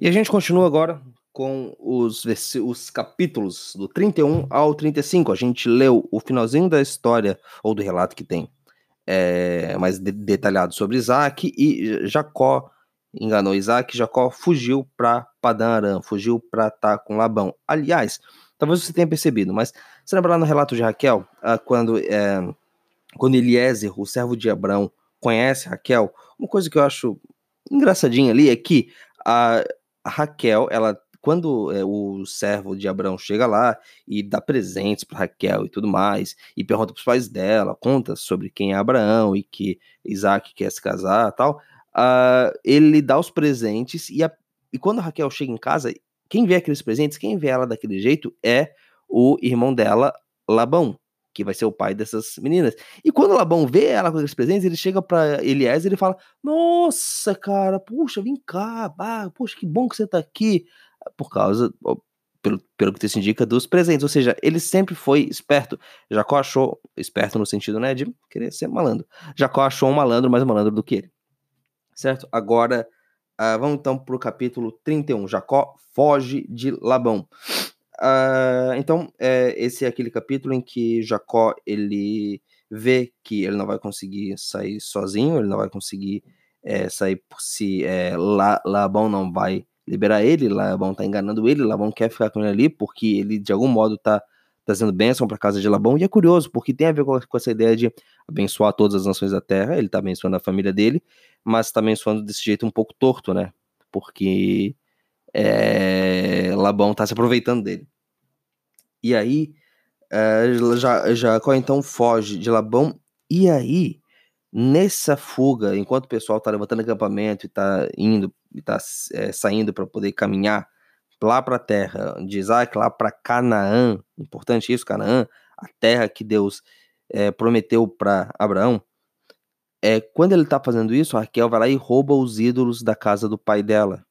E a gente continua agora com os, os capítulos do 31 ao 35. A gente leu o finalzinho da história, ou do relato que tem é, mais de, detalhado sobre Isaac, e Jacó enganou Isaac, Jacó fugiu para Padã Aram, fugiu para estar com Labão. Aliás, talvez você tenha percebido, mas você lembra lá no relato de Raquel, ah, quando, é, quando Eliezer, o servo de Abraão, conhece Raquel, uma coisa que eu acho engraçadinha ali é que a, Raquel, ela quando é, o servo de Abraão chega lá e dá presentes para Raquel e tudo mais, e pergunta para os pais dela, conta sobre quem é Abraão e que Isaac quer se casar tal, uh, ele dá os presentes e, a, e quando Raquel chega em casa, quem vê aqueles presentes, quem vê ela daquele jeito é o irmão dela, Labão, que vai ser o pai dessas meninas. E quando Labão vê ela com aqueles presentes, ele chega para Eliezer e fala: Nossa, cara, puxa, vem cá, ah, puxa, que bom que você tá aqui. Por causa, pelo, pelo que se indica, dos presentes. Ou seja, ele sempre foi esperto. Jacó achou, esperto no sentido, né, de querer ser malandro. Jacó achou um malandro mais malandro do que ele. Certo? Agora, uh, vamos então para o capítulo 31. Jacó foge de Labão. Uh, então, é, esse é aquele capítulo em que Jacó ele vê que ele não vai conseguir sair sozinho, ele não vai conseguir é, sair por si. É, Labão não vai liberar ele, Labão tá enganando ele, Labão quer ficar com ele ali porque ele de algum modo tá trazendo bênção para casa de Labão, e é curioso, porque tem a ver com, essa ideia de abençoar todas as nações da terra, ele tá abençoando a família dele, mas tá abençoando desse jeito um pouco torto, né? Porque é, Labão está se aproveitando dele. E aí, é, Jacó então foge de Labão, e aí, nessa fuga, enquanto o pessoal está levantando acampamento e está indo, está é, saindo para poder caminhar lá para a terra de Isaac, lá para Canaã, importante isso, Canaã, a terra que Deus é, prometeu para Abraão. É, quando ele está fazendo isso, Raquel vai lá e rouba os ídolos da casa do pai dela.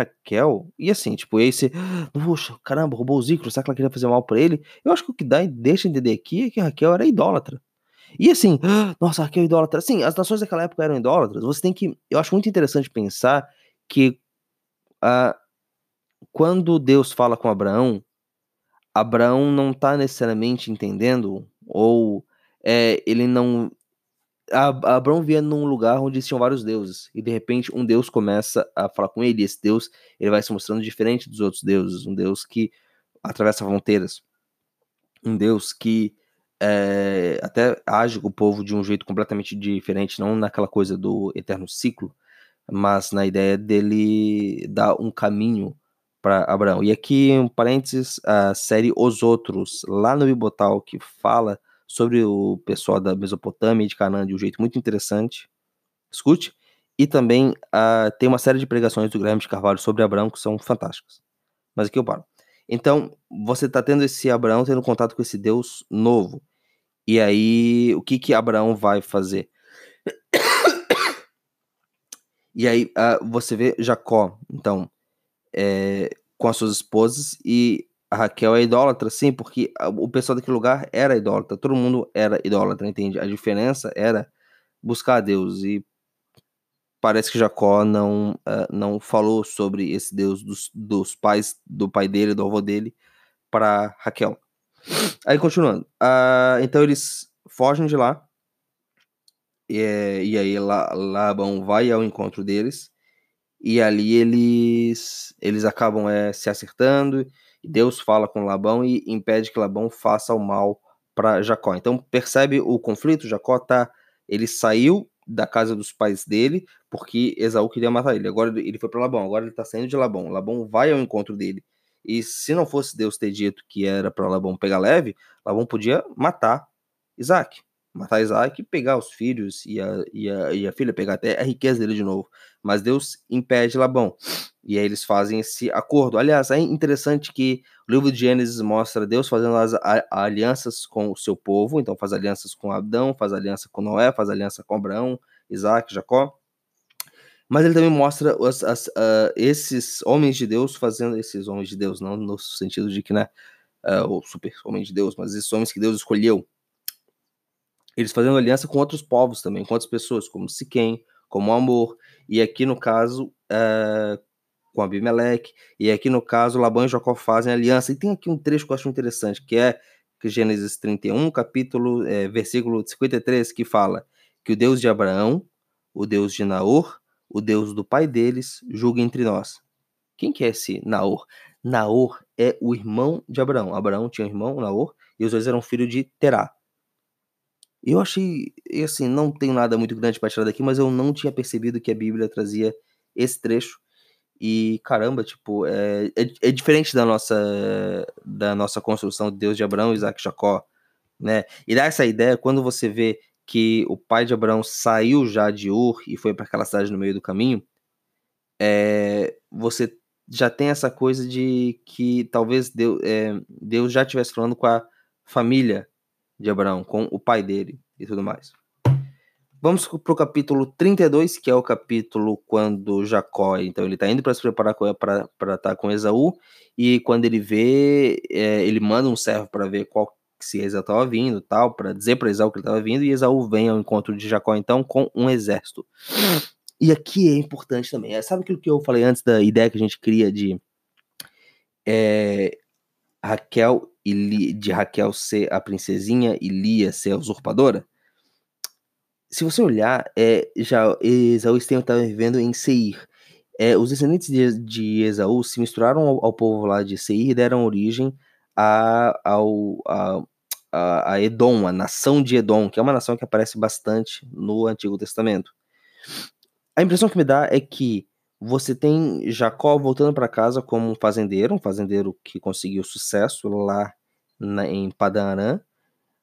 Raquel. E assim, tipo, você, poxa, caramba, roubou o Zicro, será que ela queria fazer mal pra ele? Eu acho que o que dá e deixa entender aqui é que Raquel era idólatra. E assim, nossa, Raquel é idólatra. Sim, as nações daquela época eram idólatras. Você tem que. Eu acho muito interessante pensar que uh, quando Deus fala com Abraão, Abraão não tá necessariamente entendendo, ou é, ele não Abraão via num lugar onde tinham vários deuses, e de repente um deus começa a falar com ele, e esse deus ele vai se mostrando diferente dos outros deuses, um deus que atravessa fronteiras, um deus que é, até age com o povo de um jeito completamente diferente, não naquela coisa do eterno ciclo, mas na ideia dele dar um caminho para Abraão. E aqui, um parênteses, a série Os Outros, lá no Bibotal, que fala sobre o pessoal da Mesopotâmia e de Canaã de um jeito muito interessante. Escute. E também uh, tem uma série de pregações do Guilherme de Carvalho sobre Abraão que são fantásticas. Mas aqui eu paro. Então, você está tendo esse Abraão tendo contato com esse Deus novo. E aí, o que que Abraão vai fazer? E aí, uh, você vê Jacó, então, é, com as suas esposas, e a Raquel é idólatra, sim, porque o pessoal daquele lugar era idólatra, todo mundo era idólatra, entende? A diferença era buscar a Deus e parece que Jacó não, uh, não falou sobre esse Deus dos, dos pais, do pai dele, do avô dele, para Raquel. Aí continuando, uh, então eles fogem de lá e, e aí Labão vai ao encontro deles e ali eles eles acabam é, se acertando Deus fala com Labão e impede que Labão faça o mal para Jacó. Então percebe o conflito, Jacó tá, ele saiu da casa dos pais dele porque Esaú queria matar ele. Agora ele foi para Labão, agora ele tá saindo de Labão. Labão vai ao encontro dele. E se não fosse Deus ter dito que era para Labão pegar leve, Labão podia matar Isaac matar Isaac e pegar os filhos e a, e a, e a filha, pegar até a riqueza dele de novo. Mas Deus impede Labão. E aí eles fazem esse acordo. Aliás, é interessante que o livro de Gênesis mostra Deus fazendo as alianças com o seu povo. Então faz alianças com Adão, faz aliança com Noé, faz aliança com Abraão, Isaac, Jacó. Mas ele também mostra as, as, uh, esses homens de Deus fazendo esses homens de Deus, não no sentido de que, né, uh, o super homem de Deus, mas esses homens que Deus escolheu eles fazendo aliança com outros povos também, com outras pessoas, como Siquém, como Amor, e aqui no caso, uh, com Abimeleque, e aqui no caso Labão e Jacó fazem aliança. E tem aqui um trecho que eu acho interessante, que é Gênesis 31, capítulo, é, versículo 53, que fala que o Deus de Abraão, o Deus de Naor, o Deus do pai deles, julga entre nós. Quem que é esse Naor? Naor é o irmão de Abraão. Abraão tinha um irmão, Naor, e os dois eram filhos de Terá. Eu achei, assim, não tenho nada muito grande para tirar daqui, mas eu não tinha percebido que a Bíblia trazia esse trecho. E caramba, tipo, é, é, é diferente da nossa da nossa construção de Deus de Abraão, Isaac e Jacó, né? E dá essa ideia quando você vê que o pai de Abraão saiu já de Ur e foi para aquela cidade no meio do caminho, é, você já tem essa coisa de que talvez Deus, é, Deus já estivesse falando com a família de Abraão, com o pai dele e tudo mais. Vamos para o capítulo 32, que é o capítulo quando Jacó, então ele está indo para se preparar para estar tá com Esaú, e quando ele vê, é, ele manda um servo para ver qual se Esaú estava vindo, tal, para dizer para Esaú que ele estava vindo, e Esaú vem ao encontro de Jacó então com um exército. E aqui é importante também, é, sabe aquilo que eu falei antes da ideia que a gente cria de é, Raquel e de Raquel ser a princesinha e Lia ser a usurpadora? Se você olhar, é, já Esaú estava vivendo em Seir. É, os descendentes de, de, Esaú se misturaram ao, ao, povo lá de Seir e deram origem a, ao, a, a, a Edom, a nação de Edom, que é uma nação que aparece bastante no Antigo Testamento. A impressão que me dá é que você tem Jacó voltando para casa como um fazendeiro, um fazendeiro que conseguiu sucesso lá na, em Padan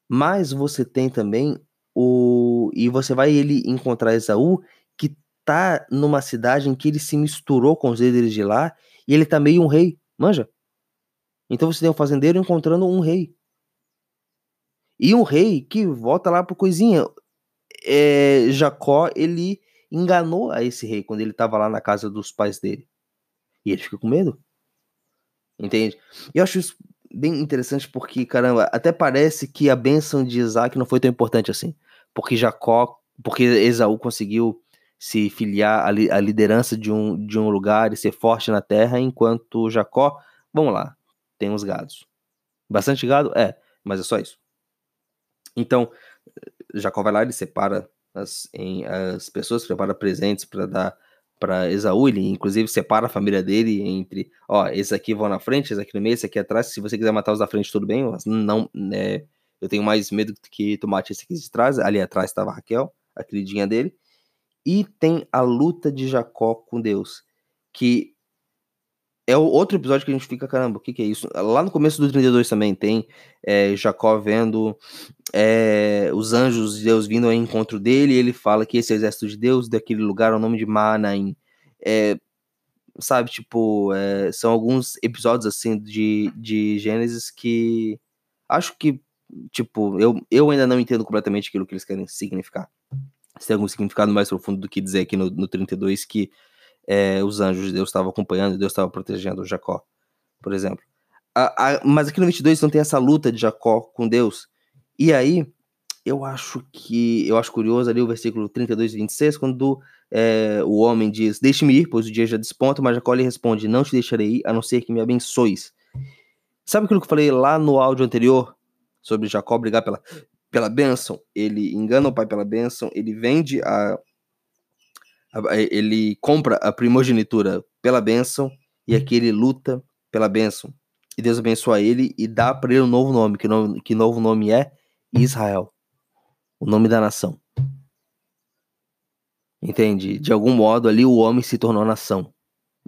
mas você tem também o e você vai ele encontrar Esaú que tá numa cidade em que ele se misturou com os líderes de lá e ele tá meio um rei, manja? Então você tem um fazendeiro encontrando um rei. E um rei que volta lá pro coisinha. É, Jacó, ele enganou a esse rei quando ele estava lá na casa dos pais dele. E ele fica com medo. Entende? Eu acho isso bem interessante porque, caramba, até parece que a bênção de Isaac não foi tão importante assim. Porque Jacó, porque Esaú conseguiu se filiar à, li, à liderança de um, de um lugar e ser forte na terra, enquanto Jacó, vamos lá, tem uns gados. Bastante gado? É, mas é só isso. Então, Jacó vai lá, ele separa as, em, as pessoas prepara presentes para dar para Esaú, ele inclusive separa a família dele entre, ó, esses aqui vão na frente, esses aqui no meio, esse aqui atrás, se você quiser matar os da frente, tudo bem, não, né, eu tenho mais medo que tu mate esse aqui de trás, ali atrás estava Raquel, a queridinha dele, e tem a luta de Jacó com Deus, que é o outro episódio que a gente fica, caramba, o que, que é isso? Lá no começo do 32 também tem é, Jacó vendo é, os anjos de Deus vindo ao encontro dele, ele fala que esse é exército de Deus, daquele lugar, é o nome de Manaim. É, sabe, tipo, é, são alguns episódios assim de, de Gênesis que acho que, tipo, eu, eu ainda não entendo completamente aquilo que eles querem significar. Se tem algum significado mais profundo do que dizer aqui no, no 32 que é, os anjos de Deus estavam acompanhando, Deus estava protegendo Jacó, por exemplo. A, a, mas aqui no 22 não tem essa luta de Jacó com Deus. E aí, eu acho que, eu acho curioso ali o versículo 32 e 26, quando é, o homem diz, deixe-me ir, pois o dia já desponta, mas Jacó lhe responde, não te deixarei ir, a não ser que me abençoes. Sabe aquilo que eu falei lá no áudio anterior, sobre Jacó brigar pela, pela bênção? Ele engana o pai pela bênção, ele vende a, ele compra a primogenitura pela bênção e aqui ele luta pela bênção. E Deus abençoa ele e dá para ele um novo nome, que, nome, que novo nome é Israel, o nome da nação. Entende? De algum modo ali o homem se tornou nação.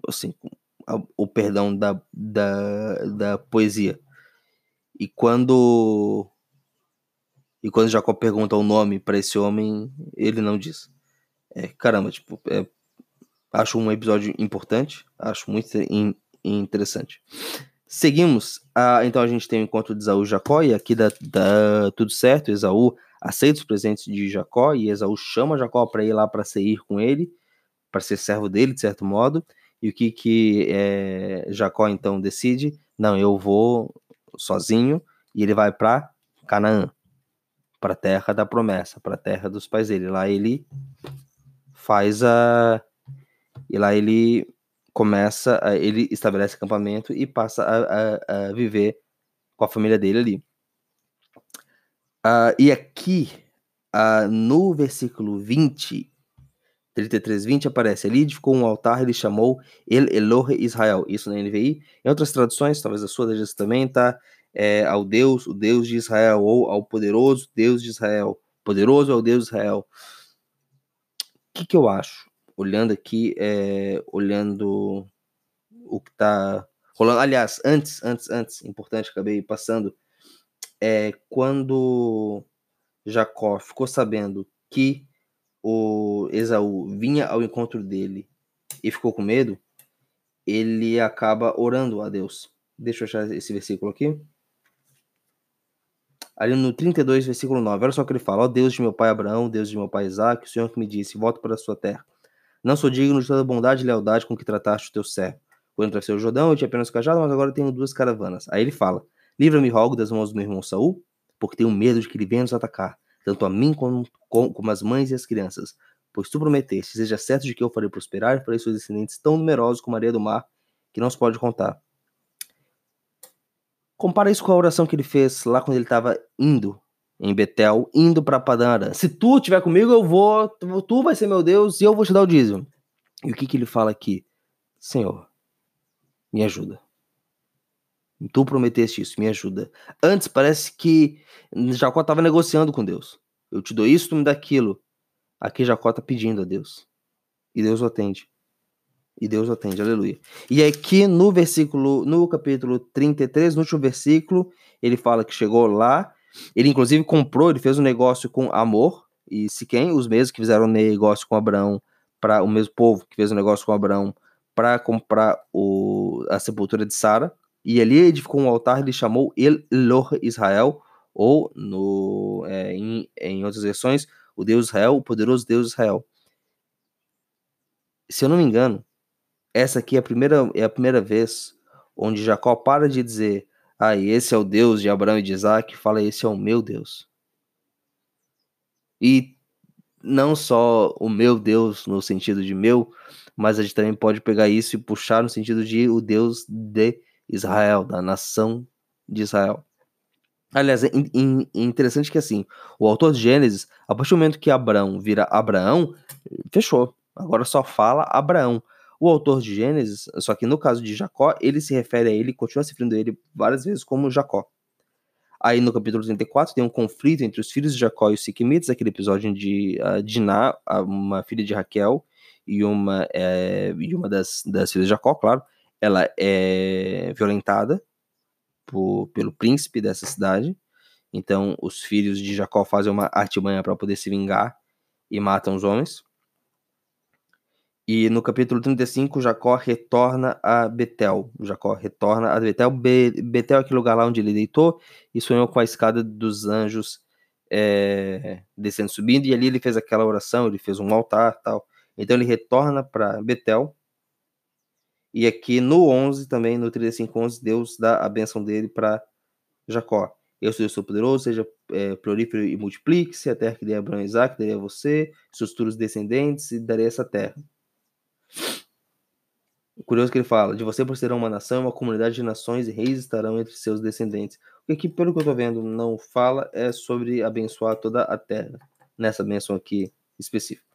Assim, o perdão da, da, da poesia. E quando e quando Jacó pergunta o nome para esse homem, ele não diz. É, caramba, tipo, é, acho um episódio importante, acho muito in, interessante. Seguimos, a, então a gente tem o encontro de Esaú e Jacó, e aqui dá, dá tudo certo, Esaú aceita os presentes de Jacó, e Esaú chama Jacó para ir lá para sair com ele, para ser servo dele, de certo modo, e o que que é, Jacó então decide? Não, eu vou sozinho, e ele vai para Canaã, para a terra da promessa, para a terra dos pais dele. Lá ele faz a. E lá ele começa, a, ele estabelece acampamento e passa a, a, a, viver com a família dele ali. Uh, e aqui, uh, no versículo 20, 33, 20, aparece: Ali edificou um altar, ele chamou El Elohe Israel. Isso na NVI. Em outras traduções, talvez a sua diz também, tá? É, ao Deus, o Deus de Israel, ou ao poderoso Deus de Israel. Poderoso é o Deus de Israel. Que, que eu acho? olhando aqui, é, olhando o que está rolando. Aliás, antes, antes, antes, importante, acabei passando, é quando Jacó ficou sabendo que o Esaú vinha ao encontro dele e ficou com medo, ele acaba orando a Deus. Deixa eu achar esse versículo aqui. Ali no 32, versículo 9, olha só o que ele fala: Ó Deus de meu pai Abraão, Deus de meu pai Isaac, o Senhor que me disse: Volta para a sua terra não sou digno de toda bondade e lealdade com que trataste o teu servo. Quando atravessei o Jordão, eu tinha apenas cajado, mas agora tenho duas caravanas. Aí ele fala: Livra-me, rogo, das mãos do meu irmão Saul, porque tenho medo de que ele venha nos atacar, tanto a mim como, como, como as mães e as crianças. Pois tu prometeste, seja certo de que eu farei prosperar e farei seus descendentes tão numerosos como a areia do mar, que não se pode contar. Compara isso com a oração que ele fez lá quando ele estava indo em Betel, indo para Padã Se tu estiver comigo, eu vou, tu vai ser meu Deus e eu vou te dar o dízimo. E o que, que ele fala aqui? Senhor, me ajuda. Tu prometeste isso, me ajuda. Antes parece que Jacó estava negociando com Deus. Eu te dou isso, tu me dá aquilo. Aqui Jacó está pedindo a Deus. E Deus o atende. E Deus atende, aleluia. E aqui no versículo, no capítulo 33, no último versículo, ele fala que chegou lá ele, inclusive, comprou, ele fez um negócio com Amor e Siquém, os mesmos que fizeram negócio com Abraão, para o mesmo povo que fez um negócio com Abraão, para comprar o, a sepultura de Sara. E ali edificou um altar, ele chamou Elor Israel, ou no, é, em, em outras versões, o Deus Israel, o poderoso Deus Israel. Se eu não me engano, essa aqui é a primeira, é a primeira vez onde Jacó para de dizer ah, esse é o Deus de Abraão e de Isaac, fala, esse é o meu Deus. E não só o meu Deus no sentido de meu, mas a gente também pode pegar isso e puxar no sentido de o Deus de Israel, da nação de Israel. Aliás, é interessante que assim, o autor de Gênesis, a partir do momento que Abraão vira Abraão, fechou. Agora só fala Abraão. O autor de Gênesis, só que no caso de Jacó, ele se refere a ele, continua se referindo a ele várias vezes como Jacó. Aí no capítulo 34 tem um conflito entre os filhos de Jacó e os Siquimites, aquele episódio de uh, Diná, uma filha de Raquel e uma, é, e uma das, das filhas de Jacó, claro, ela é violentada por, pelo príncipe dessa cidade. Então os filhos de Jacó fazem uma artimanha para poder se vingar e matam os homens. E no capítulo 35, Jacó retorna a Betel. Jacó retorna a Betel. Be Betel é aquele lugar lá onde ele deitou e sonhou com a escada dos anjos é, descendo subindo. E ali ele fez aquela oração, ele fez um altar tal. Então ele retorna para Betel. E aqui no 11 também, no 35, 11, Deus dá a bênção dele para Jacó. Eu sou o seu poderoso, seja é, prolífero e multiplique-se. A terra que dei a Abraão e Isaac, darei a você, seus futuros descendentes, e darei essa terra. Curioso que ele fala: de você procederá uma nação, uma comunidade de nações e reis estarão entre seus descendentes. O que pelo que eu estou vendo, não fala é sobre abençoar toda a terra, nessa bênção aqui específica.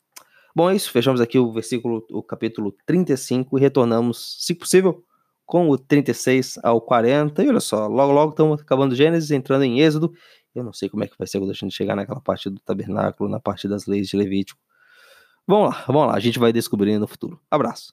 Bom, é isso. Fechamos aqui o versículo, o capítulo 35 e retornamos, se possível, com o 36 ao 40. E olha só, logo logo estamos acabando Gênesis, entrando em Êxodo. Eu não sei como é que vai ser quando a gente chegar naquela parte do tabernáculo, na parte das leis de Levítico. Vamos lá, vamos lá, a gente vai descobrindo no futuro. Abraço.